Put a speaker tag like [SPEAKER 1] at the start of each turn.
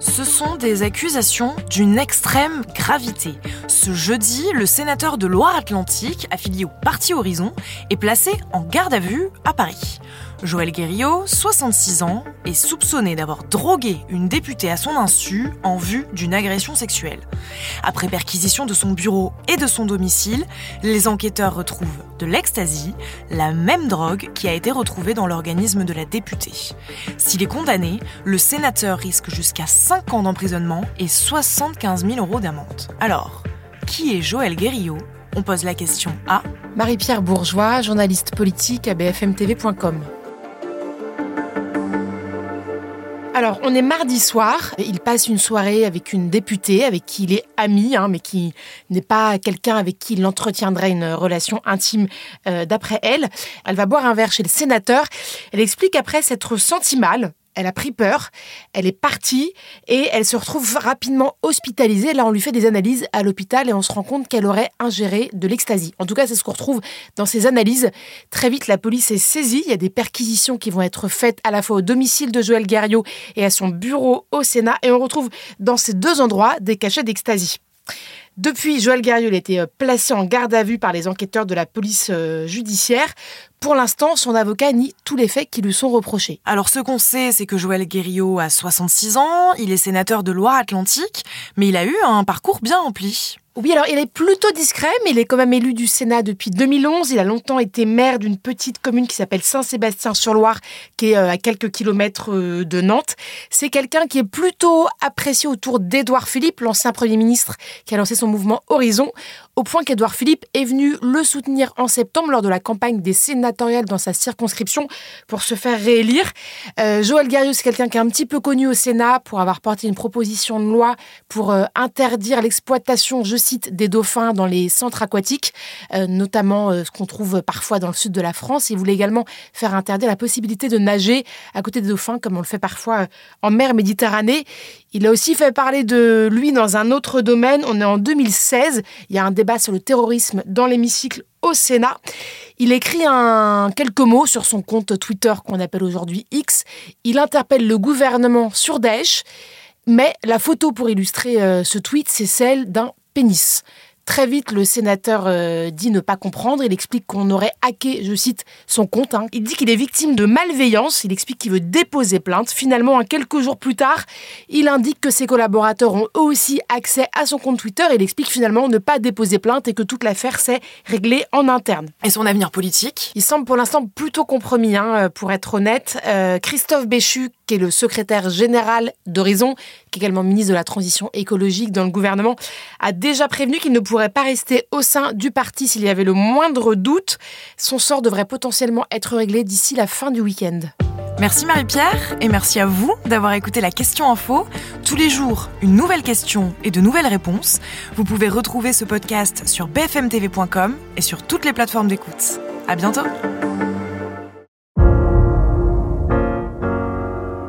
[SPEAKER 1] Ce sont des accusations d'une extrême gravité. Ce jeudi, le sénateur de Loire-Atlantique, affilié au Parti Horizon, est placé en garde à vue à Paris. Joël Guerriot, 66 ans, est soupçonné d'avoir drogué une députée à son insu en vue d'une agression sexuelle. Après perquisition de son bureau et de son domicile, les enquêteurs retrouvent de l'ecstasy, la même drogue qui a été retrouvée dans l'organisme de la députée. S'il est condamné, le sénateur risque jusqu'à 5 ans d'emprisonnement et 75 000 euros d'amende. Alors, qui est Joël Guerriot On pose la question à
[SPEAKER 2] Marie-Pierre Bourgeois, journaliste politique à bfmtv.com. Alors, on est mardi soir. Il passe une soirée avec une députée avec qui il est ami, hein, mais qui n'est pas quelqu'un avec qui il entretiendrait une relation intime euh, d'après elle. Elle va boire un verre chez le sénateur. Elle explique après s'être sentie mal elle a pris peur, elle est partie et elle se retrouve rapidement hospitalisée. Là, on lui fait des analyses à l'hôpital et on se rend compte qu'elle aurait ingéré de l'ecstasy. En tout cas, c'est ce qu'on retrouve dans ces analyses. Très vite, la police est saisie. Il y a des perquisitions qui vont être faites à la fois au domicile de Joël Garriot et à son bureau au Sénat. Et on retrouve dans ces deux endroits des cachets d'ecstasy. Depuis, Joël Guerrieux a été euh, placé en garde à vue par les enquêteurs de la police euh, judiciaire. Pour l'instant, son avocat nie tous les faits qui lui sont reprochés.
[SPEAKER 1] Alors ce qu'on sait, c'est que Joël Guerriot a 66 ans, il est sénateur de Loire-Atlantique, mais il a eu un parcours bien rempli.
[SPEAKER 2] Oui, alors il est plutôt discret, mais il est quand même élu du Sénat depuis 2011. Il a longtemps été maire d'une petite commune qui s'appelle Saint-Sébastien-sur-Loire, qui est euh, à quelques kilomètres euh, de Nantes. C'est quelqu'un qui est plutôt apprécié autour d'Édouard Philippe, l'ancien Premier ministre qui a lancé son mouvement Horizon, au point qu'Édouard Philippe est venu le soutenir en septembre lors de la campagne des sénatoriales dans sa circonscription pour se faire réélire. Euh, Joël Garriou, c'est quelqu'un qui est un petit peu connu au Sénat pour avoir porté une proposition de loi pour interdire l'exploitation, je des dauphins dans les centres aquatiques, euh, notamment euh, ce qu'on trouve parfois dans le sud de la France. Il voulait également faire interdire la possibilité de nager à côté des dauphins, comme on le fait parfois euh, en mer Méditerranée. Il a aussi fait parler de lui dans un autre domaine. On est en 2016. Il y a un débat sur le terrorisme dans l'hémicycle au Sénat. Il écrit quelques mots sur son compte Twitter qu'on appelle aujourd'hui X. Il interpelle le gouvernement sur Daesh. Mais la photo pour illustrer ce tweet, c'est celle d'un pénis. Très vite, le sénateur euh, dit ne pas comprendre. Il explique qu'on aurait hacké, je cite, son compte. Hein. Il dit qu'il est victime de malveillance. Il explique qu'il veut déposer plainte. Finalement, quelques jours plus tard, il indique que ses collaborateurs ont eux aussi accès à son compte Twitter. Il explique finalement ne pas déposer plainte et que toute l'affaire s'est réglée en interne.
[SPEAKER 1] Et son avenir politique?
[SPEAKER 2] Il semble pour l'instant plutôt compromis, hein, pour être honnête. Euh, Christophe Béchu, qui est le secrétaire général d'Horizon, qui est également ministre de la Transition écologique dans le gouvernement, a déjà prévenu qu'il ne pourrait pas rester au sein du parti s'il y avait le moindre doute. Son sort devrait potentiellement être réglé d'ici la fin du week-end.
[SPEAKER 1] Merci Marie-Pierre et merci à vous d'avoir écouté la question info. Tous les jours, une nouvelle question et de nouvelles réponses. Vous pouvez retrouver ce podcast sur bfmtv.com et sur toutes les plateformes d'écoute. À bientôt!